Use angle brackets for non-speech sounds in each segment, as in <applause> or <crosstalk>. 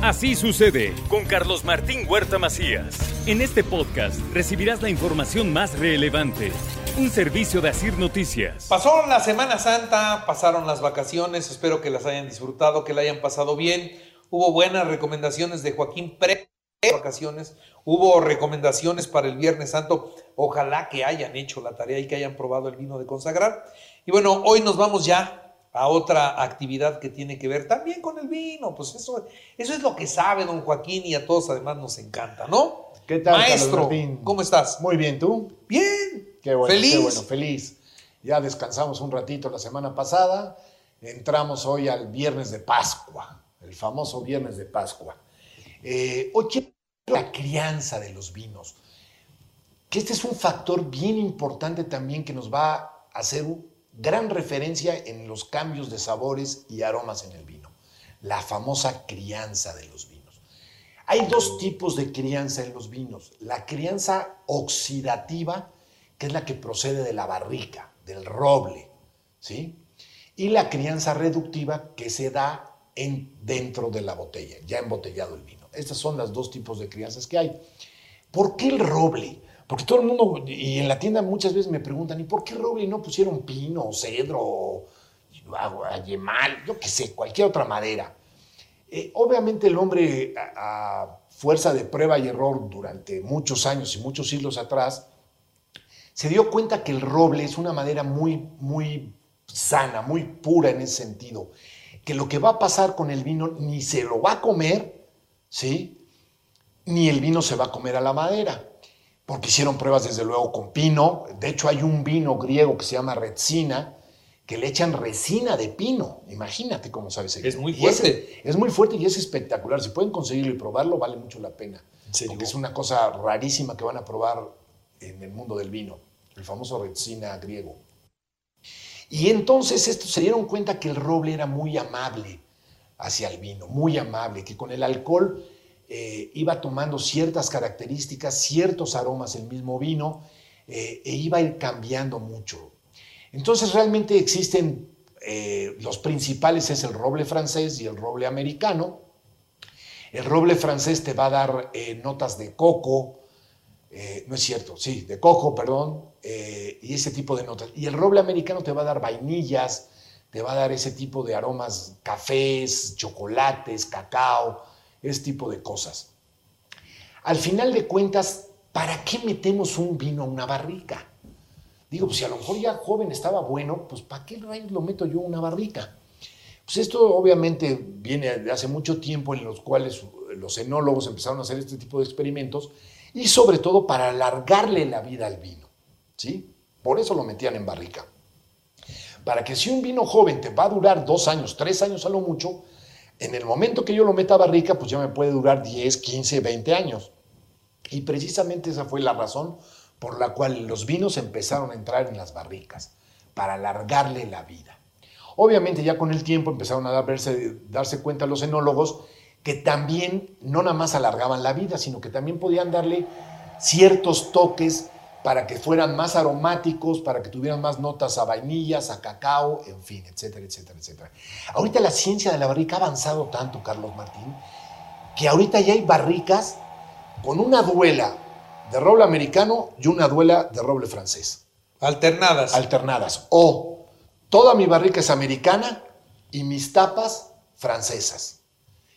Así sucede con Carlos Martín Huerta Macías. En este podcast recibirás la información más relevante. Un servicio de Asir Noticias. Pasó la Semana Santa, pasaron las vacaciones, espero que las hayan disfrutado, que la hayan pasado bien. Hubo buenas recomendaciones de Joaquín Pre vacaciones. Hubo recomendaciones para el Viernes Santo. Ojalá que hayan hecho la tarea y que hayan probado el vino de consagrar. Y bueno, hoy nos vamos ya a otra actividad que tiene que ver también con el vino. Pues eso, eso es lo que sabe don Joaquín y a todos además nos encanta, ¿no? ¿Qué tal, Maestro, ¿cómo estás? Muy bien, ¿tú? Bien. Qué bueno, feliz. qué bueno, feliz. Ya descansamos un ratito la semana pasada. Entramos hoy al viernes de Pascua, el famoso viernes de Pascua. Eh, quiero la crianza de los vinos, que este es un factor bien importante también que nos va a hacer un gran referencia en los cambios de sabores y aromas en el vino, la famosa crianza de los vinos. Hay dos tipos de crianza en los vinos, la crianza oxidativa, que es la que procede de la barrica, del roble, ¿sí? Y la crianza reductiva que se da en, dentro de la botella, ya embotellado el vino. Estos son los dos tipos de crianzas que hay. ¿Por qué el roble? Porque todo el mundo, y en la tienda muchas veces me preguntan, ¿y por qué roble no pusieron pino, cedro, yemal, yo qué sé, cualquier otra madera? Eh, obviamente el hombre a, a, fuerza de prueba y error durante muchos años y muchos siglos atrás, se dio cuenta que el roble es una madera muy, muy sana, muy pura en ese sentido, que lo que va a pasar con el vino ni se lo va a comer, ¿sí? Ni el vino se va a comer a la madera porque hicieron pruebas desde luego con pino. De hecho, hay un vino griego que se llama Retsina, que le echan resina de pino. Imagínate cómo sabe ese Es muy fuerte. Es, es, muy fuerte y es espectacular. Si pueden conseguirlo y probarlo, vale mucho la pena. Porque es una cosa rarísima que van a probar en el mundo del vino, el famoso Retsina griego. Y entonces estos se dieron cuenta que el roble era muy amable hacia el vino, muy amable, que con el alcohol eh, iba tomando ciertas características, ciertos aromas el mismo vino, eh, e iba a ir cambiando mucho. Entonces realmente existen, eh, los principales es el roble francés y el roble americano. El roble francés te va a dar notas de coco, no es cierto, sí, de coco, perdón, y ese tipo de notas. Y el roble americano te va a dar vainillas, te va a dar ese tipo de aromas, cafés, chocolates, cacao, ese tipo de cosas. Al final de cuentas, ¿para qué metemos un vino a una barrica? Digo, pues si a lo mejor ya joven estaba bueno, pues ¿para qué rayos lo meto yo a una barrica? Pues esto obviamente viene de hace mucho tiempo en los cuales los enólogos empezaron a hacer este tipo de experimentos y sobre todo para alargarle la vida al vino, ¿sí? Por eso lo metían en barrica. Para que si un vino joven te va a durar dos años, tres años a lo mucho, en el momento que yo lo meta a barrica, pues ya me puede durar 10, 15, 20 años. Y precisamente esa fue la razón por la cual los vinos empezaron a entrar en las barricas, para alargarle la vida. Obviamente ya con el tiempo empezaron a darse, darse cuenta los enólogos que también no nada más alargaban la vida, sino que también podían darle ciertos toques para que fueran más aromáticos, para que tuvieran más notas a vainillas, a cacao, en fin, etcétera, etcétera, etcétera. Ahorita la ciencia de la barrica ha avanzado tanto, Carlos Martín, que ahorita ya hay barricas con una duela de roble americano y una duela de roble francés. Alternadas. Alternadas. O toda mi barrica es americana y mis tapas francesas.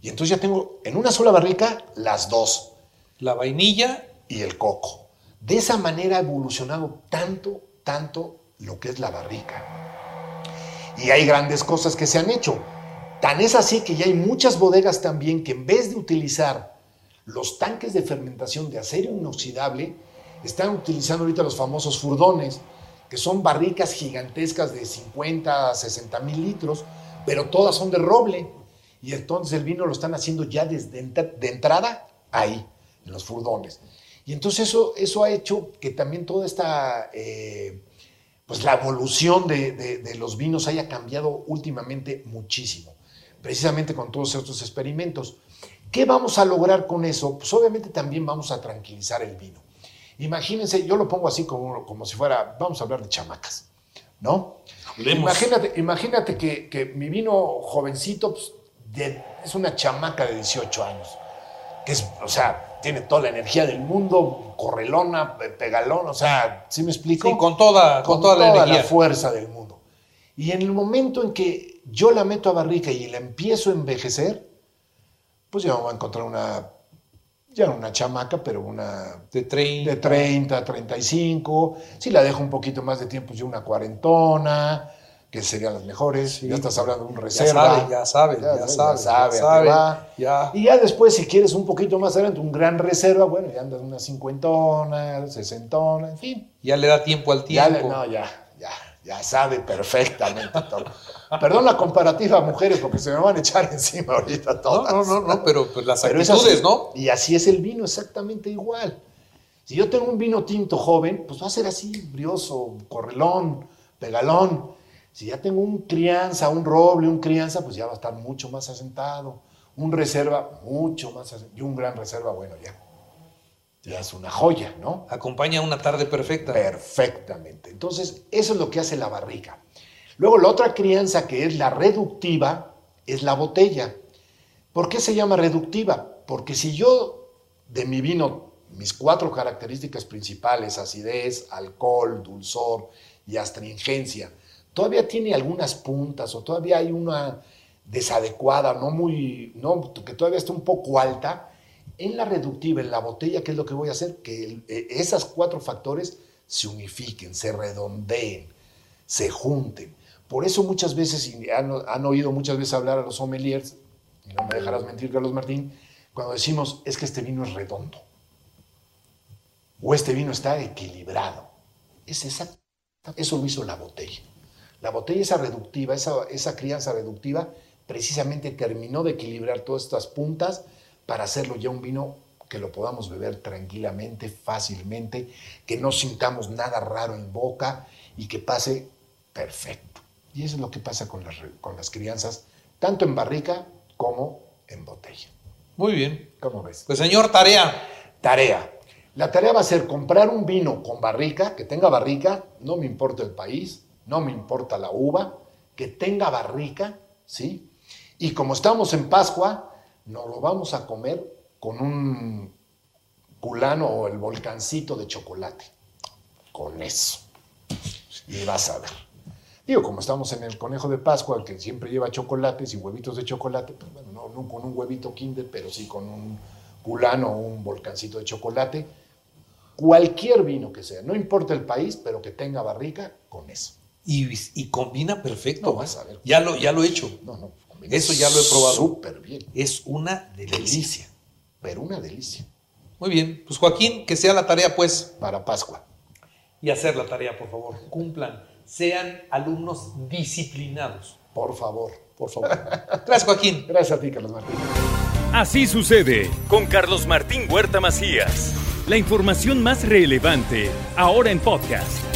Y entonces ya tengo en una sola barrica las dos. La vainilla y el coco. De esa manera ha evolucionado tanto, tanto lo que es la barrica. Y hay grandes cosas que se han hecho. Tan es así que ya hay muchas bodegas también que en vez de utilizar los tanques de fermentación de acero inoxidable, están utilizando ahorita los famosos furdones, que son barricas gigantescas de 50, 60 mil litros, pero todas son de roble. Y entonces el vino lo están haciendo ya desde de entrada ahí, en los furdones. Y entonces eso, eso ha hecho que también toda esta, eh, pues la evolución de, de, de, los vinos haya cambiado últimamente muchísimo, precisamente con todos estos experimentos. ¿Qué vamos a lograr con eso? Pues obviamente también vamos a tranquilizar el vino. Imagínense, yo lo pongo así como, como si fuera, vamos a hablar de chamacas, ¿no? Imagínate, imagínate que, que, mi vino jovencito, pues, de- es una chamaca de 18 años, que es, o sea, tiene toda la energía del mundo, correlona, pe- pegalón, o sea, ¿sí me explico? Sí, con toda, con toda, la energía. fuerza del mundo. Y en el momento en que yo la meto a barrica y la empiezo a envejecer, pues ya me voy a encontrar una, ya no una chamaca, pero una de 30. de 30, 35. Si la dejo un poquito más de tiempo, yo una cuarentona, que serían las mejores. ya estás hablando de un Ya reserva. ya sabe, ya, Ya sabe, ya sabe, ya. Y ya después, si quieres un poquito más adelante, un gran reserva, bueno, ya andas una cincuentona, sesentona, en fin. Ya le da tiempo al Ya, tiempo. le- no, ya, ya, ya sabe perfectamente todo. Perdón la comparativa a mujeres, porque se me van a echar encima ahorita No, todas. no, no, no, pero pues las Pero es actitudes, así. ¿no? Y así es el vino, exactamente igual. Si yo tengo un vino tinto joven, pues va a ser así, brioso, correlón, pegalón. Si ya tengo un crianza, un roble, un crianza, pues ya va a estar mucho más asentado. Un reserva, mucho más asentado. Y un gran reserva, bueno, ya. Ya es una joya, ¿no? Acompaña una tarde perfecta. Perfectamente. Entonces, eso es lo que hace la barrica. Luego, la otra crianza que es la reductiva es la botella. ¿Por qué se llama reductiva? Porque si yo de mi vino, mis cuatro características principales, acidez, alcohol, dulzor y astringencia, todavía tiene algunas puntas o todavía hay una desadecuada, no muy, no, que todavía está un poco alta, en la reductiva, en la botella, ¿qué es lo que voy a hacer? Que eh, esas cuatro factores se unifiquen, se redondeen, se junten. Por eso muchas veces, y han, han oído muchas veces hablar a los sommeliers, y no me dejarás mentir, Carlos Martín, cuando decimos, es que este vino es redondo, o este vino está equilibrado. Es exacto. Eso lo hizo la botella. La botella esa reductiva, esa, esa crianza reductiva, precisamente terminó de equilibrar todas estas puntas para hacerlo ya un vino que lo podamos beber tranquilamente, fácilmente, que no sintamos nada raro en boca y que pase perfecto. Y eso es lo que pasa con las, con las crianzas, tanto en barrica como en botella. Muy bien. ¿Cómo ves? Pues señor, tarea. Tarea. La tarea va a ser comprar un vino con barrica, que tenga barrica, no me importa el país, no me importa la uva, que tenga barrica, ¿sí? Y como estamos en Pascua, nos lo vamos a comer con un culano o el volcancito de chocolate. Con eso. Y vas a ver. Digo, como estamos en el conejo de Pascua, que siempre lleva chocolates y huevitos de chocolate, pues bueno, no, no con un huevito kinder, pero sí con un culano o un volcancito de chocolate. Cualquier vino que sea, no importa el país, pero que tenga barrica, con eso. Y, y combina perfecto. No, vas ¿eh? a ver. Ya lo, ya lo he hecho. No, no. combina Eso ya lo he probado. Súper bien. Es una delicia. Pero una delicia. Muy bien. Pues Joaquín, que sea la tarea, pues. Para Pascua. Y hacer la tarea, por favor. Cumplan. Sean alumnos disciplinados. Por favor. Por favor. <laughs> Gracias, Joaquín. Gracias a ti, Carlos Martín. Así sucede con Carlos Martín Huerta Macías. La información más relevante ahora en podcast.